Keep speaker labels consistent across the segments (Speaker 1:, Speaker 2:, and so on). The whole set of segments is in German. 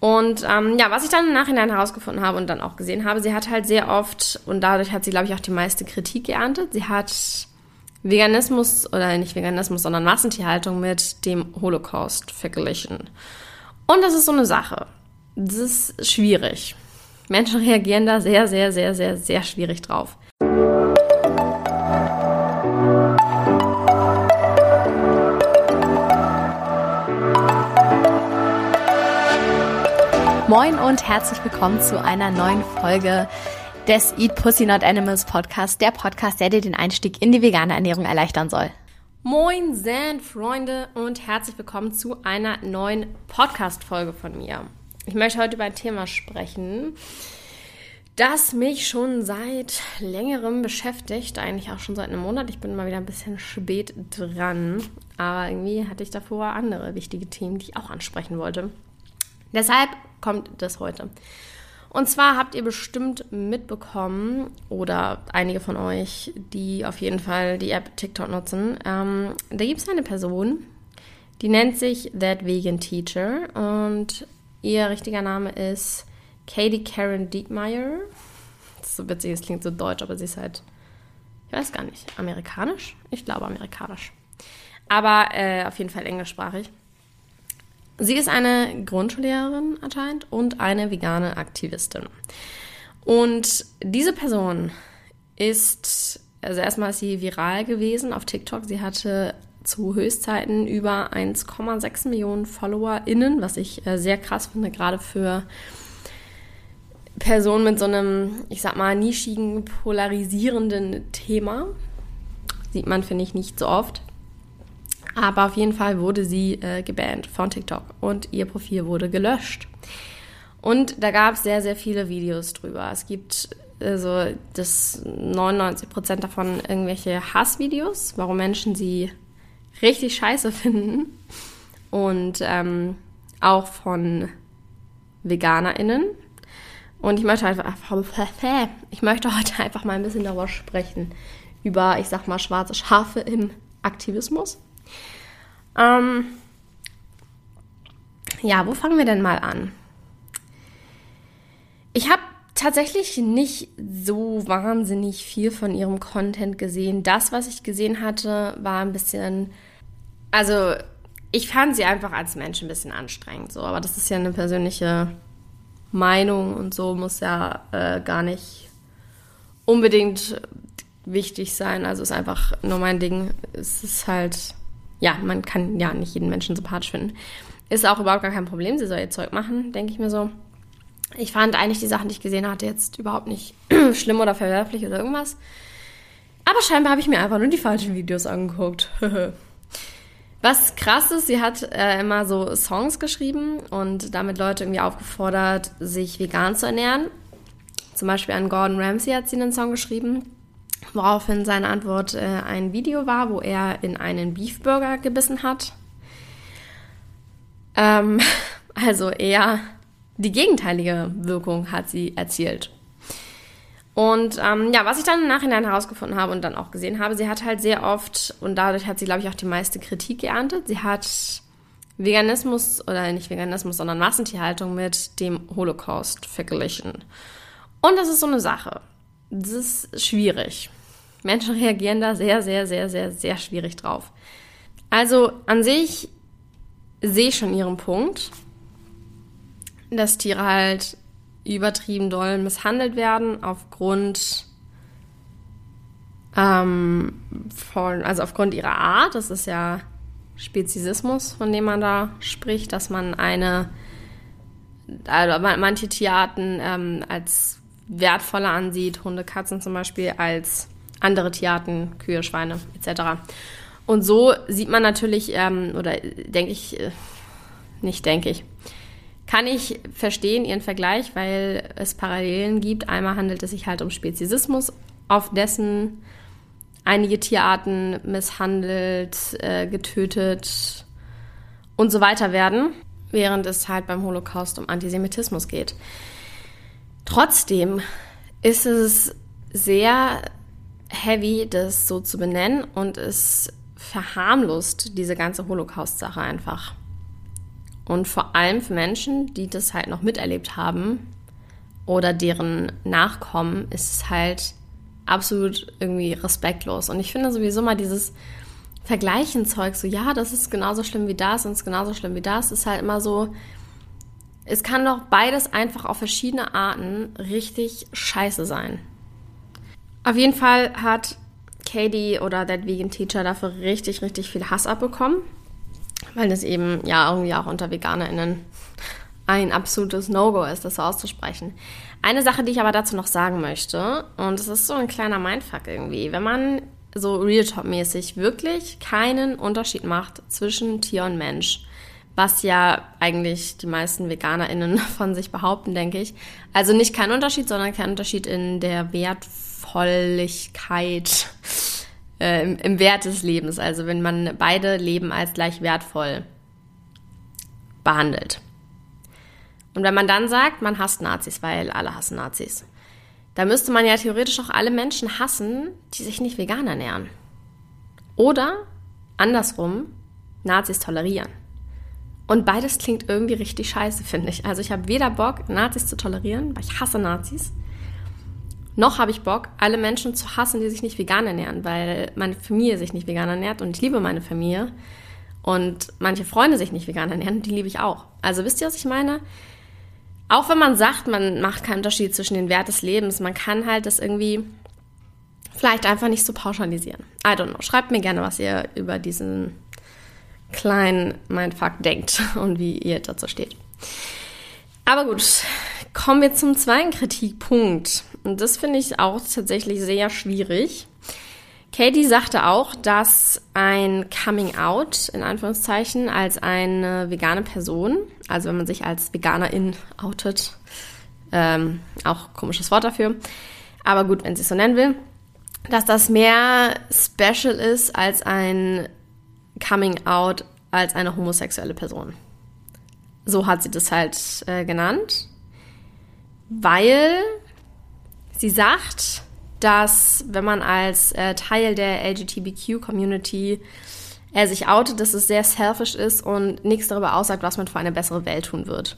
Speaker 1: Und ähm, ja, was ich dann im Nachhinein herausgefunden habe und dann auch gesehen habe, sie hat halt sehr oft, und dadurch hat sie, glaube ich, auch die meiste Kritik geerntet, sie hat Veganismus, oder nicht Veganismus, sondern Massentierhaltung mit dem Holocaust verglichen. Und das ist so eine Sache. Das ist schwierig. Menschen reagieren da sehr, sehr, sehr, sehr, sehr schwierig drauf. Moin und herzlich willkommen zu einer neuen Folge des Eat Pussy Not Animals Podcast, der Podcast, der dir den Einstieg in die vegane Ernährung erleichtern soll. Moin Zen Freunde und herzlich willkommen zu einer neuen Podcast Folge von mir. Ich möchte heute über ein Thema sprechen, das mich schon seit längerem beschäftigt, eigentlich auch schon seit einem Monat. Ich bin mal wieder ein bisschen spät dran, aber irgendwie hatte ich davor andere wichtige Themen, die ich auch ansprechen wollte. Deshalb kommt das heute. Und zwar habt ihr bestimmt mitbekommen, oder einige von euch, die auf jeden Fall die App TikTok nutzen, ähm, da gibt es eine Person, die nennt sich That Vegan Teacher und ihr richtiger Name ist Katie Karen Diekmeyer. Das ist so witzig, es klingt so deutsch, aber sie ist halt, ich weiß gar nicht, amerikanisch? Ich glaube amerikanisch. Aber äh, auf jeden Fall englischsprachig. Sie ist eine Grundschullehrerin anscheinend und eine vegane Aktivistin. Und diese Person ist, also erstmal ist sie viral gewesen auf TikTok. Sie hatte zu Höchstzeiten über 1,6 Millionen FollowerInnen, was ich äh, sehr krass finde, gerade für Personen mit so einem, ich sag mal, nischigen, polarisierenden Thema. Sieht man, finde ich, nicht so oft. Aber auf jeden Fall wurde sie äh, gebannt von TikTok und ihr Profil wurde gelöscht. Und da gab es sehr, sehr viele Videos drüber. Es gibt also das 99% davon irgendwelche Hassvideos, warum Menschen sie richtig scheiße finden. Und ähm, auch von VeganerInnen. Und ich möchte einfach, ich möchte heute einfach mal ein bisschen darüber sprechen. Über, ich sag mal, schwarze Schafe im Aktivismus. Ähm, ja, wo fangen wir denn mal an? Ich habe tatsächlich nicht so wahnsinnig viel von ihrem Content gesehen. Das, was ich gesehen hatte, war ein bisschen. Also, ich fand sie einfach als Mensch ein bisschen anstrengend, so, aber das ist ja eine persönliche Meinung und so muss ja äh, gar nicht unbedingt wichtig sein. Also ist einfach nur mein Ding. Es ist halt ja, man kann ja nicht jeden Menschen sympathisch finden. Ist auch überhaupt gar kein Problem. Sie soll ihr Zeug machen, denke ich mir so. Ich fand eigentlich die Sachen, die ich gesehen hatte, jetzt überhaupt nicht schlimm oder verwerflich oder irgendwas. Aber scheinbar habe ich mir einfach nur die falschen Videos angeguckt. Was krass ist, sie hat äh, immer so Songs geschrieben und damit Leute irgendwie aufgefordert, sich vegan zu ernähren. Zum Beispiel an Gordon Ramsay hat sie einen Song geschrieben. Woraufhin seine Antwort äh, ein Video war, wo er in einen Beefburger gebissen hat. Ähm, also eher die gegenteilige Wirkung hat sie erzielt. Und ähm, ja, was ich dann im Nachhinein herausgefunden habe und dann auch gesehen habe, sie hat halt sehr oft, und dadurch hat sie, glaube ich, auch die meiste Kritik geerntet, sie hat Veganismus, oder nicht Veganismus, sondern Massentierhaltung mit dem Holocaust verglichen. Und das ist so eine Sache. Das ist schwierig. Menschen reagieren da sehr, sehr, sehr, sehr, sehr schwierig drauf. Also an sich sehe ich schon ihren Punkt, dass Tiere halt übertrieben doll misshandelt werden aufgrund ähm, von, also aufgrund ihrer Art. Das ist ja Speziesismus, von dem man da spricht, dass man eine, also manche Tierarten ähm, als wertvoller ansieht, Hunde, Katzen zum Beispiel als andere Tierarten, Kühe, Schweine etc. Und so sieht man natürlich, ähm, oder denke ich, äh, nicht denke ich, kann ich verstehen Ihren Vergleich, weil es Parallelen gibt. Einmal handelt es sich halt um Speziesismus, auf dessen einige Tierarten misshandelt, äh, getötet und so weiter werden, während es halt beim Holocaust um Antisemitismus geht. Trotzdem ist es sehr heavy, das so zu benennen und es verharmlost diese ganze Holocaust-Sache einfach. Und vor allem für Menschen, die das halt noch miterlebt haben oder deren Nachkommen, ist es halt absolut irgendwie respektlos. Und ich finde sowieso mal dieses Vergleichen-Zeug, so ja, das ist genauso schlimm wie das und es ist genauso schlimm wie das, ist halt immer so, es kann doch beides einfach auf verschiedene Arten richtig scheiße sein. Auf jeden Fall hat Katie oder That Vegan Teacher dafür richtig, richtig viel Hass abbekommen, weil das eben ja irgendwie auch unter VeganerInnen ein absolutes No-Go ist, das so auszusprechen. Eine Sache, die ich aber dazu noch sagen möchte, und es ist so ein kleiner Mindfuck irgendwie, wenn man so Real Talk-mäßig wirklich keinen Unterschied macht zwischen Tier und Mensch, was ja eigentlich die meisten VeganerInnen von sich behaupten, denke ich. Also nicht kein Unterschied, sondern kein Unterschied in der Wertvolligkeit, äh, im, im Wert des Lebens. Also wenn man beide Leben als gleich wertvoll behandelt. Und wenn man dann sagt, man hasst Nazis, weil alle hassen Nazis, da müsste man ja theoretisch auch alle Menschen hassen, die sich nicht vegan ernähren. Oder andersrum, Nazis tolerieren. Und beides klingt irgendwie richtig scheiße, finde ich. Also ich habe weder Bock, Nazis zu tolerieren, weil ich hasse Nazis, noch habe ich Bock, alle Menschen zu hassen, die sich nicht vegan ernähren, weil meine Familie sich nicht vegan ernährt und ich liebe meine Familie. Und manche Freunde sich nicht vegan ernähren, die liebe ich auch. Also wisst ihr, was ich meine? auch wenn man sagt, man macht keinen Unterschied zwischen den Wert des Lebens, man kann halt das irgendwie vielleicht einfach nicht so pauschalisieren. I don't know. Schreibt mir gerne, was ihr über diesen kleinen Mindfuck denkt und wie ihr dazu steht. Aber gut, kommen wir zum zweiten Kritikpunkt. Und das finde ich auch tatsächlich sehr schwierig. Katie sagte auch, dass ein Coming Out in Anführungszeichen als eine vegane Person, also wenn man sich als Veganerin outet, ähm, auch komisches Wort dafür, aber gut, wenn sie es so nennen will, dass das mehr special ist als ein Coming Out als eine homosexuelle Person. So hat sie das halt äh, genannt, weil sie sagt, dass wenn man als äh, Teil der LGBTQ-Community äh, sich outet, dass es sehr selfish ist und nichts darüber aussagt, was man für eine bessere Welt tun wird.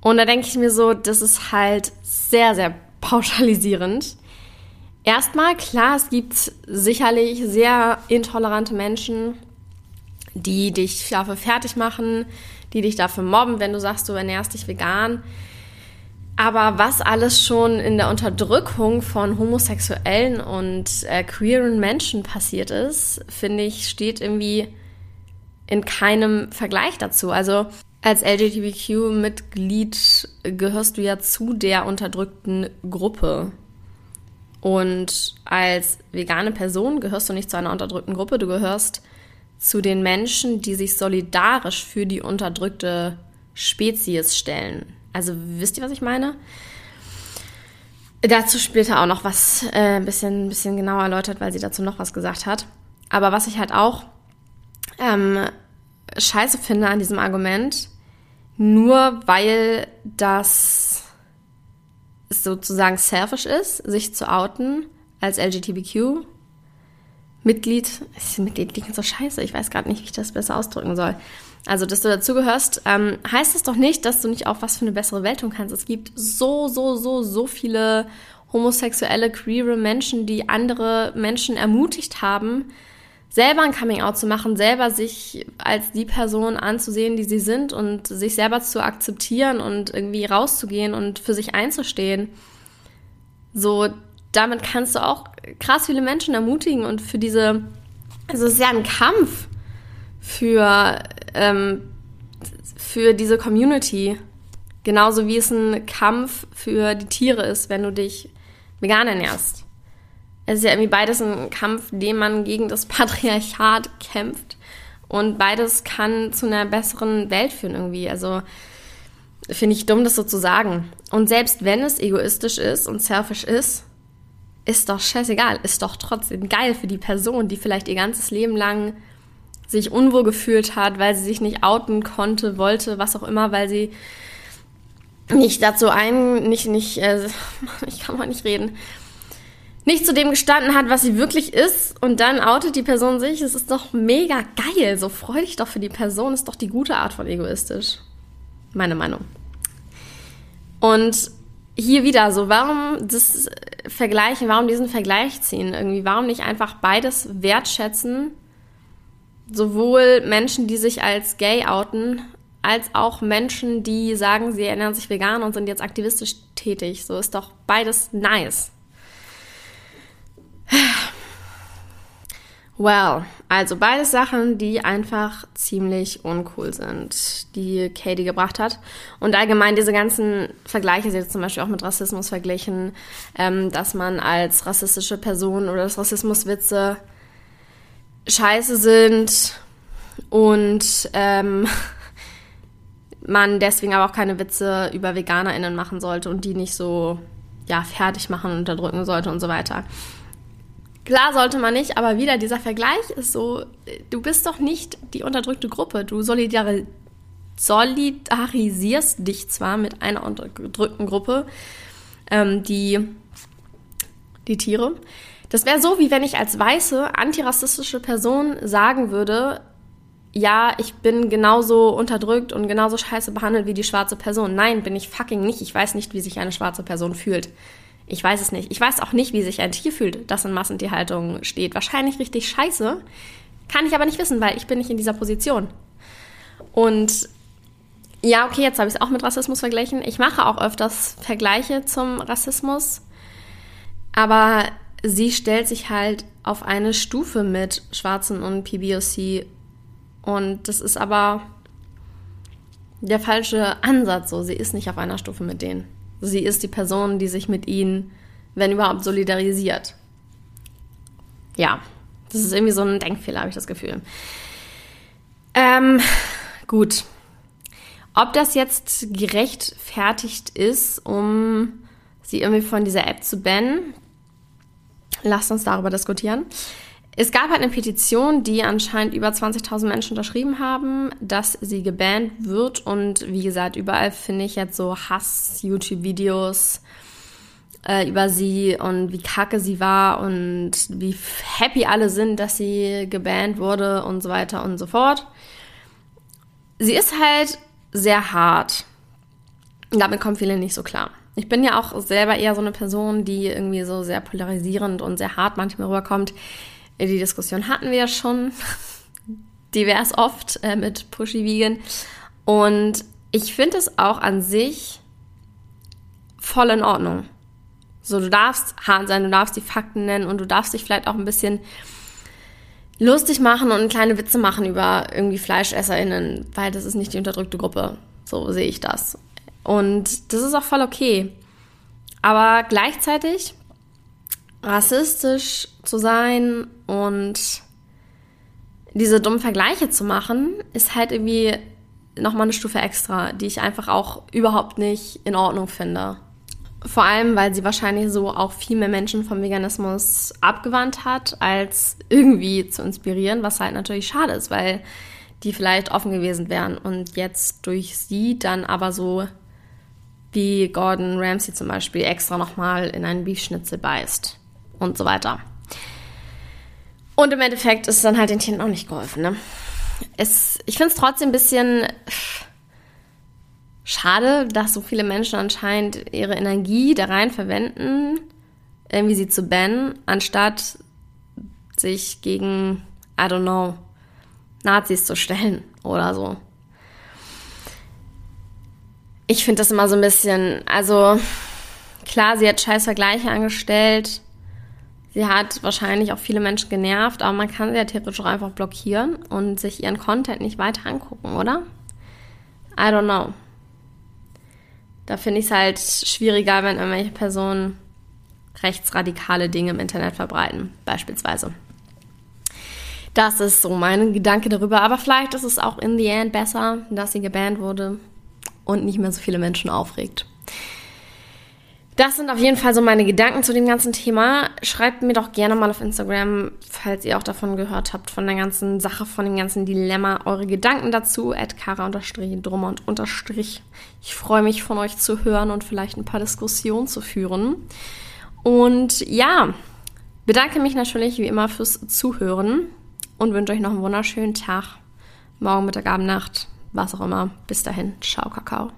Speaker 1: Und da denke ich mir so, das ist halt sehr, sehr pauschalisierend. Erstmal, klar, es gibt sicherlich sehr intolerante Menschen, die dich dafür fertig machen, die dich dafür mobben, wenn du sagst, du ernährst dich vegan. Aber was alles schon in der Unterdrückung von homosexuellen und äh, queeren Menschen passiert ist, finde ich, steht irgendwie in keinem Vergleich dazu. Also als LGBTQ-Mitglied gehörst du ja zu der unterdrückten Gruppe. Und als vegane Person gehörst du nicht zu einer unterdrückten Gruppe, du gehörst zu den Menschen, die sich solidarisch für die unterdrückte Spezies stellen. Also wisst ihr, was ich meine? Dazu später auch noch was äh, ein bisschen, bisschen genauer erläutert, weil sie dazu noch was gesagt hat. Aber was ich halt auch ähm, scheiße finde an diesem Argument, nur weil das sozusagen selfish ist, sich zu outen als LGBTQ. Mitglied, Mitglied klingt so scheiße, ich weiß gerade nicht, wie ich das besser ausdrücken soll also dass du dazugehörst, ähm, heißt es doch nicht, dass du nicht auch was für eine bessere Welt tun kannst. Es gibt so, so, so, so viele homosexuelle, queere Menschen, die andere Menschen ermutigt haben, selber ein Coming-out zu machen, selber sich als die Person anzusehen, die sie sind und sich selber zu akzeptieren und irgendwie rauszugehen und für sich einzustehen. So, damit kannst du auch krass viele Menschen ermutigen und für diese, also es ist ja ein Kampf für ähm, für diese Community. Genauso wie es ein Kampf für die Tiere ist, wenn du dich vegan ernährst. Es ist ja irgendwie beides ein Kampf, den man gegen das Patriarchat kämpft. Und beides kann zu einer besseren Welt führen irgendwie. Also finde ich dumm, das so zu sagen. Und selbst wenn es egoistisch ist und selfish ist, ist doch scheißegal. Ist doch trotzdem geil für die Person, die vielleicht ihr ganzes Leben lang sich unwohl gefühlt hat, weil sie sich nicht outen konnte, wollte, was auch immer, weil sie nicht dazu ein, nicht, nicht, äh, ich kann mal nicht reden, nicht zu dem gestanden hat, was sie wirklich ist und dann outet die Person sich. Es ist doch mega geil. So freu dich doch für die Person. Ist doch die gute Art von egoistisch. Meine Meinung. Und hier wieder so, warum das vergleichen, warum diesen Vergleich ziehen? Irgendwie, warum nicht einfach beides wertschätzen? Sowohl Menschen, die sich als gay outen, als auch Menschen, die sagen, sie ernähren sich vegan und sind jetzt aktivistisch tätig. So ist doch beides nice. Well, also beides Sachen, die einfach ziemlich uncool sind, die Katie gebracht hat. Und allgemein diese ganzen Vergleiche, sie hat zum Beispiel auch mit Rassismus verglichen, ähm, dass man als rassistische Person oder dass Rassismuswitze scheiße sind und ähm, man deswegen aber auch keine Witze über VeganerInnen machen sollte und die nicht so ja, fertig machen und unterdrücken sollte und so weiter. Klar sollte man nicht, aber wieder dieser Vergleich ist so, du bist doch nicht die unterdrückte Gruppe. Du solidari solidarisierst dich zwar mit einer unterdrückten Gruppe, ähm, die, die Tiere. Das wäre so, wie wenn ich als weiße, antirassistische Person sagen würde, ja, ich bin genauso unterdrückt und genauso scheiße behandelt wie die schwarze Person. Nein, bin ich fucking nicht. Ich weiß nicht, wie sich eine schwarze Person fühlt. Ich weiß es nicht. Ich weiß auch nicht, wie sich ein Tier fühlt, das in Massentierhaltung steht. Wahrscheinlich richtig scheiße. Kann ich aber nicht wissen, weil ich bin nicht in dieser Position. Und ja, okay, jetzt habe ich es auch mit Rassismus verglichen. Ich mache auch öfters Vergleiche zum Rassismus. Aber sie stellt sich halt auf eine Stufe mit Schwarzen und PBOC. Und das ist aber der falsche Ansatz so. Sie ist nicht auf einer Stufe mit denen. Sie ist die Person, die sich mit ihnen, wenn überhaupt, solidarisiert. Ja, das ist irgendwie so ein Denkfehler, habe ich das Gefühl. Ähm, gut. Ob das jetzt gerechtfertigt ist, um sie irgendwie von dieser App zu bannen, lasst uns darüber diskutieren. Es gab halt eine Petition, die anscheinend über 20.000 Menschen unterschrieben haben, dass sie gebannt wird. Und wie gesagt, überall finde ich jetzt so Hass-YouTube-Videos äh, über sie und wie kacke sie war und wie happy alle sind, dass sie gebannt wurde und so weiter und so fort. Sie ist halt sehr hart. Damit kommen viele nicht so klar. Ich bin ja auch selber eher so eine Person, die irgendwie so sehr polarisierend und sehr hart manchmal rüberkommt. Die Diskussion hatten wir ja schon divers oft äh, mit Pushy Vegan. Und ich finde es auch an sich voll in Ordnung. So, du darfst hart sein, du darfst die Fakten nennen und du darfst dich vielleicht auch ein bisschen lustig machen und kleine Witze machen über irgendwie FleischesserInnen, weil das ist nicht die unterdrückte Gruppe. So sehe ich das. Und das ist auch voll okay. Aber gleichzeitig rassistisch zu sein und diese dummen Vergleiche zu machen, ist halt irgendwie nochmal eine Stufe extra, die ich einfach auch überhaupt nicht in Ordnung finde. Vor allem, weil sie wahrscheinlich so auch viel mehr Menschen vom Veganismus abgewandt hat, als irgendwie zu inspirieren, was halt natürlich schade ist, weil die vielleicht offen gewesen wären und jetzt durch sie dann aber so wie Gordon Ramsay zum Beispiel extra nochmal in einen Beefschnitzel beißt und so weiter. Und im Endeffekt ist dann halt den Tieren auch nicht geholfen. Ne? Es, ich finde es trotzdem ein bisschen schade, dass so viele Menschen anscheinend ihre Energie da rein verwenden, irgendwie sie zu bannen, anstatt sich gegen, I don't know, Nazis zu stellen oder so. Ich finde das immer so ein bisschen, also klar, sie hat scheiß Vergleiche angestellt, Sie hat wahrscheinlich auch viele Menschen genervt, aber man kann sie ja theoretisch auch einfach blockieren und sich ihren Content nicht weiter angucken, oder? I don't know. Da finde ich es halt schwieriger, wenn irgendwelche Personen rechtsradikale Dinge im Internet verbreiten, beispielsweise. Das ist so mein Gedanke darüber. Aber vielleicht ist es auch in the end besser, dass sie gebannt wurde und nicht mehr so viele Menschen aufregt. Das sind auf jeden Fall so meine Gedanken zu dem ganzen Thema. Schreibt mir doch gerne mal auf Instagram, falls ihr auch davon gehört habt, von der ganzen Sache, von dem ganzen Dilemma, eure Gedanken dazu. kara-drummer und unterstrich. Ich freue mich von euch zu hören und vielleicht ein paar Diskussionen zu führen. Und ja, Bedanke mich natürlich wie immer fürs Zuhören und wünsche euch noch einen wunderschönen Tag. Morgen, Mittag, Abend, Nacht, was auch immer. Bis dahin. Ciao, Kakao.